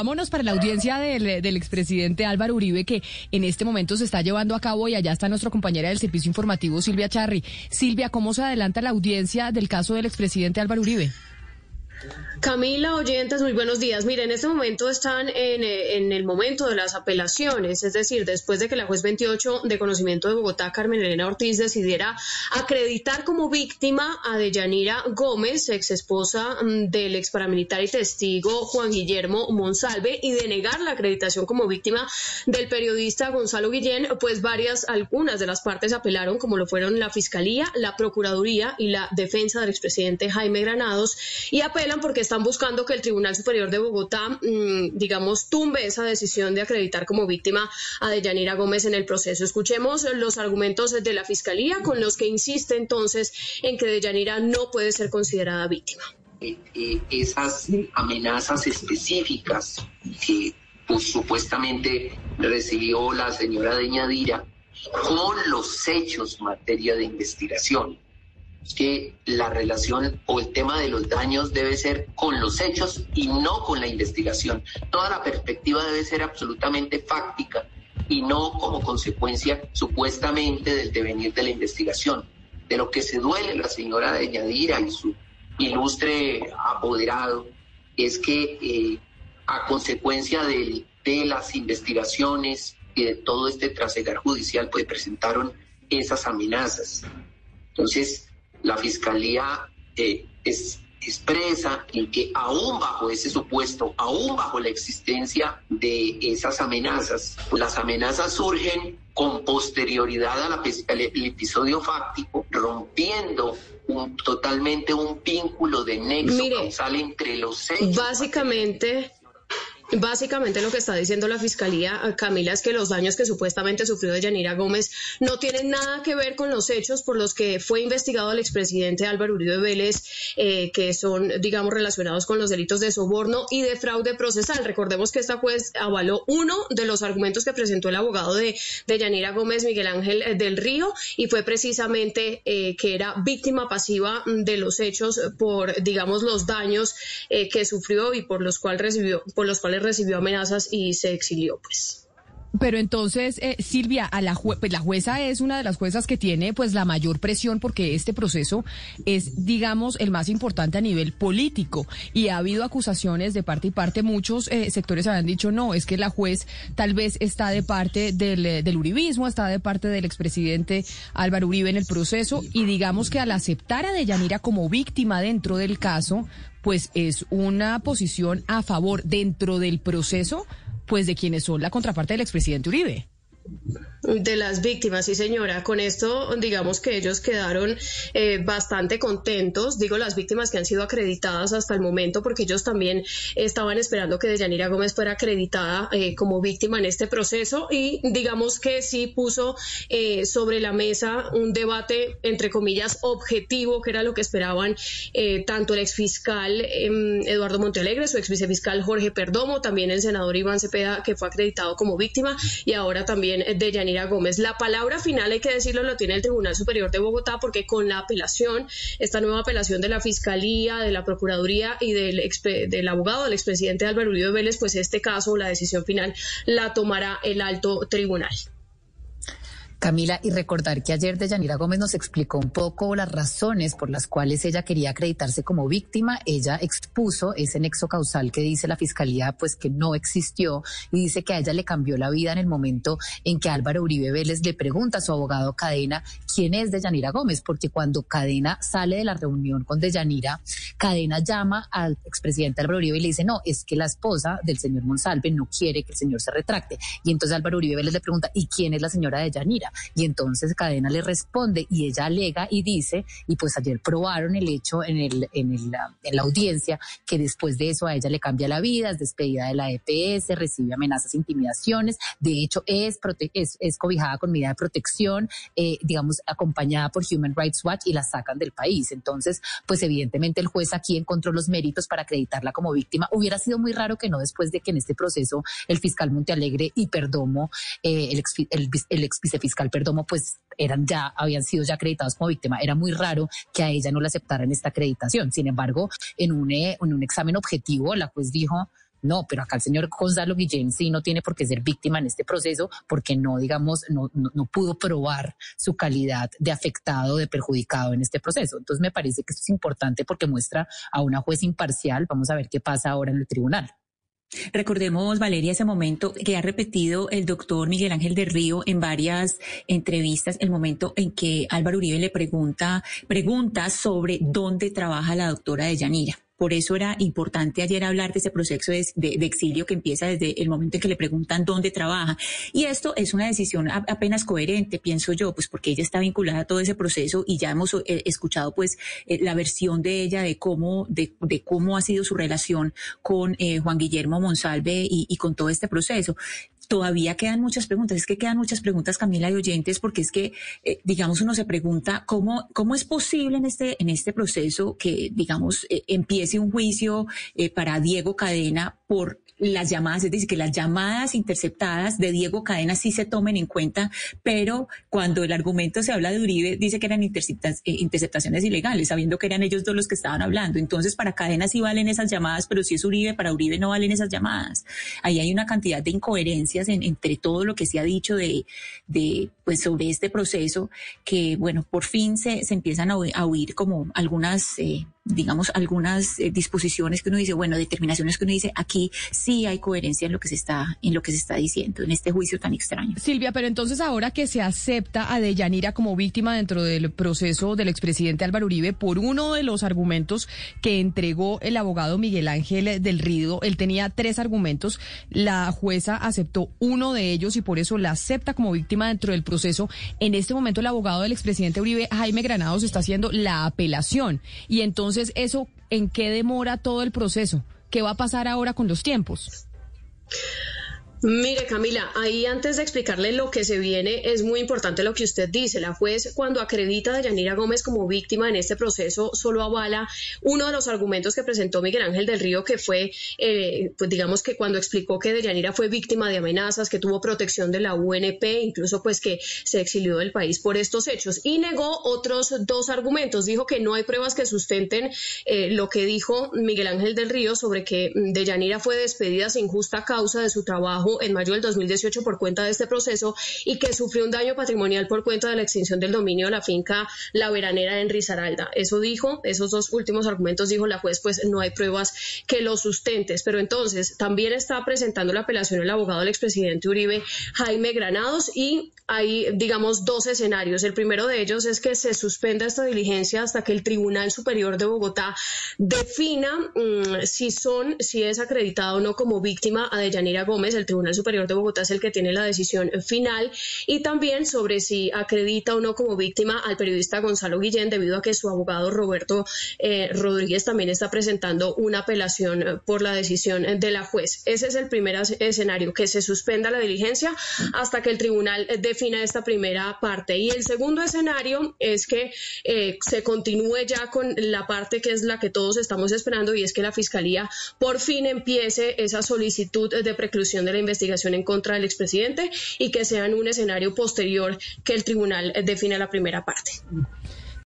Vámonos para la audiencia del, del, expresidente Álvaro Uribe, que en este momento se está llevando a cabo y allá está nuestra compañera del servicio informativo, Silvia Charri. Silvia, ¿cómo se adelanta la audiencia del caso del expresidente Álvaro Uribe? Camila, oyentes, muy buenos días. Mire, en este momento están en, eh, en, el momento de las apelaciones, es decir, después de que la juez 28 de conocimiento de Bogotá, Carmen Elena Ortiz, decidiera acreditar como víctima a Deyanira Gómez, ex esposa mm, del ex paramilitar y testigo Juan Guillermo Monsalve, y denegar la acreditación como víctima del periodista Gonzalo Guillén, pues varias, algunas de las partes apelaron, como lo fueron la Fiscalía, la Procuraduría y la defensa del expresidente Jaime Granados, y porque están buscando que el Tribunal Superior de Bogotá, mm, digamos, tumbe esa decisión de acreditar como víctima a Deyanira Gómez en el proceso. Escuchemos los argumentos de la Fiscalía con los que insiste entonces en que Deyanira no puede ser considerada víctima. Esas amenazas específicas que pues, supuestamente recibió la señora Deñadira con los hechos en materia de investigación que la relación o el tema de los daños debe ser con los hechos y no con la investigación. Toda la perspectiva debe ser absolutamente fáctica y no como consecuencia supuestamente del devenir de la investigación. De lo que se duele la señora de Yadira y su ilustre apoderado es que eh, a consecuencia de, de las investigaciones y de todo este trasegar judicial, pues presentaron esas amenazas. Entonces, la Fiscalía eh, es, expresa en que aún bajo ese supuesto, aún bajo la existencia de esas amenazas, las amenazas surgen con posterioridad al episodio fáctico, rompiendo un, totalmente un vínculo de nexo causal entre los hechos. Básicamente, Básicamente lo que está diciendo la Fiscalía, eh, Camila, es que los daños que supuestamente sufrió de Yanira Gómez no tienen nada que ver con los hechos por los que fue investigado el expresidente Álvaro Uribe Vélez, eh, que son, digamos, relacionados con los delitos de soborno y de fraude procesal. Recordemos que esta juez avaló uno de los argumentos que presentó el abogado de, Yanira Gómez, Miguel Ángel eh, del Río, y fue precisamente que era víctima pasiva de los hechos por, digamos, los daños que sufrió y por los cuales recibió, por los cuales recibió amenazas y se exilió, pues. Pero entonces, eh, Silvia, a la, pues la jueza es una de las juezas que tiene pues la mayor presión porque este proceso es, digamos, el más importante a nivel político y ha habido acusaciones de parte y parte. Muchos eh, sectores habían dicho no, es que la juez tal vez está de parte del, eh, del uribismo, está de parte del expresidente Álvaro Uribe en el proceso y digamos que al aceptar a Deyanira como víctima dentro del caso, pues es una posición a favor dentro del proceso, pues de quienes son la contraparte del expresidente Uribe. De las víctimas, sí señora. Con esto, digamos que ellos quedaron eh, bastante contentos, digo las víctimas que han sido acreditadas hasta el momento, porque ellos también estaban esperando que Deyanira Gómez fuera acreditada eh, como víctima en este proceso y digamos que sí puso eh, sobre la mesa un debate, entre comillas, objetivo, que era lo que esperaban tanto el exfiscal em, Eduardo Montealegre, su ex vicefiscal Jorge Perdomo, también el senador Iván Cepeda, que fue acreditado como víctima, y ahora también de Yanira Gómez. La palabra final, hay que decirlo, lo tiene el Tribunal Superior de Bogotá porque con la apelación, esta nueva apelación de la Fiscalía, de la Procuraduría y del, del abogado, del expresidente Álvaro Uribe Vélez, pues este caso, la decisión final, la tomará el alto tribunal. Camila, y recordar que ayer Deyanira Gómez nos explicó un poco las razones por las cuales ella quería acreditarse como víctima. Ella expuso ese nexo causal que dice la fiscalía, pues que no existió, y dice que a ella le cambió la vida en el momento en que Álvaro Uribe Vélez le pregunta a su abogado Cadena quién es Deyanira Gómez, porque cuando Cadena sale de la reunión con Deyanira, Cadena llama al expresidente Álvaro Uribe y le dice, no, es que la esposa del señor Monsalve no quiere que el señor se retracte. Y entonces Álvaro Uribe Vélez le pregunta, ¿y quién es la señora Deyanira? Y entonces Cadena le responde y ella alega y dice, y pues ayer probaron el hecho en, el, en, la audiencia, que después de eso a ella le cambia la vida, es despedida de la EPS, recibe amenazas, intimidaciones, de hecho es, es, es, cobijada con medida de protección, eh, digamos, acompañada por Human Rights Watch y la sacan del país. Entonces, pues evidentemente el juez aquí encontró los méritos para acreditarla como víctima. Hubiera sido muy raro que no después de que en este proceso el fiscal Montealegre y Perdomo, eh, el, ex, el, el ex vicefiscal Perdomo, pues eran ya, habían sido ya acreditados como víctima. Era muy raro que a ella no le aceptaran esta acreditación. Sin embargo, en un, eh, en un examen objetivo, la juez dijo, No, pero acá el señor Gonzalo Guillén sí no tiene por qué ser víctima en este proceso porque no, digamos, no, no, pudo probar su calidad de afectado, de perjudicado en este proceso. Entonces me parece que esto es importante porque muestra a una juez imparcial. Vamos a ver qué pasa ahora en el tribunal. Recordemos, Valeria, ese momento que ha repetido el doctor Miguel Ángel de Río en varias entrevistas, el momento en que Álvaro Uribe le pregunta, pregunta sobre dónde trabaja la doctora de Yanira. Por eso era importante ayer hablar de ese proceso de, exilio que empieza desde el momento en que le preguntan dónde trabaja. Y esto es una decisión apenas coherente, pienso yo, pues porque ella está vinculada a todo ese proceso y ya hemos eh, escuchado pues eh, la versión de ella de cómo, de, cómo ha sido su relación con eh, Juan Guillermo Monsalve y con todo este proceso todavía quedan muchas preguntas. Es que quedan muchas preguntas, Camila, y oyentes, porque es que, eh, digamos, uno se pregunta cómo, cómo es posible en este, en este proceso que, digamos, eh, empiece un juicio eh, para Diego Cadena por las llamadas, es decir, que las llamadas interceptadas de Diego Cadena sí se tomen en cuenta, pero cuando el argumento se habla de Uribe, dice que eran interceptaciones ilegales, sabiendo que eran ellos dos los que estaban hablando. Entonces, para Cadena sí valen esas llamadas, pero si es Uribe, para Uribe no valen esas llamadas. Ahí hay una cantidad de incoherencias entre todo lo que se ha dicho de, pues sobre este proceso que, bueno, por fin se, se empiezan a, oír como algunas eh, digamos, algunas eh, disposiciones que uno dice, bueno, determinaciones que uno dice, aquí sí hay coherencia en lo que se está, en lo que se está diciendo, en este juicio tan extraño. Silvia, pero entonces ahora que se acepta a Deyanira como víctima dentro del proceso del expresidente Álvaro Uribe por uno de los argumentos que entregó el abogado Miguel Ángel del Rido, él tenía tres argumentos, la jueza aceptó uno de ellos y por eso la acepta como víctima dentro del proceso. En este momento el abogado del expresidente Uribe, Jaime Granados, está haciendo la apelación y entonces entonces, ¿eso en qué demora todo el proceso? ¿Qué va a pasar ahora con los tiempos? Mire, Camila, ahí antes de explicarle lo que se viene, es muy importante lo que usted dice. La juez, cuando acredita a Yanira Gómez como víctima en este proceso, solo avala uno de los argumentos que presentó Miguel Ángel del Río, que fue, eh, pues digamos que cuando explicó que Deyanira fue víctima de amenazas, que tuvo protección de la UNP, incluso pues que se exilió del país por estos hechos. Y negó otros dos argumentos. Dijo que no hay pruebas que sustenten eh, lo que dijo Miguel Ángel del Río sobre que Deyanira fue despedida sin justa causa de su trabajo en mayo del 2018 por cuenta de este proceso y que sufrió un daño patrimonial por cuenta de la extinción del dominio de la finca La Veranera en Risaralda. Eso dijo, esos dos últimos argumentos dijo la juez, pues no hay pruebas que lo sustentes. Pero entonces también está presentando la apelación el abogado del expresidente Uribe, Jaime Granados, y hay, digamos, dos escenarios. El primero de ellos es que se suspenda esta diligencia hasta que el Tribunal Superior de Bogotá defina mm, si son, si es acreditado o no como víctima a Deyanira Gómez. El Tribunal Superior de Bogotá es el que tiene la decisión final y también sobre si acredita o no como víctima al periodista Gonzalo Guillén debido a que su abogado Roberto eh, Rodríguez también está presentando una apelación por la decisión de la juez. Ese es el primer escenario, que se suspenda la diligencia hasta que el tribunal defina esta primera parte. Y el segundo escenario es que eh, se continúe ya con la parte que es la que todos estamos esperando y es que la Fiscalía por fin empiece esa solicitud de preclusión de la investigación en contra del expresidente y que sea en un escenario posterior que el tribunal define la primera parte.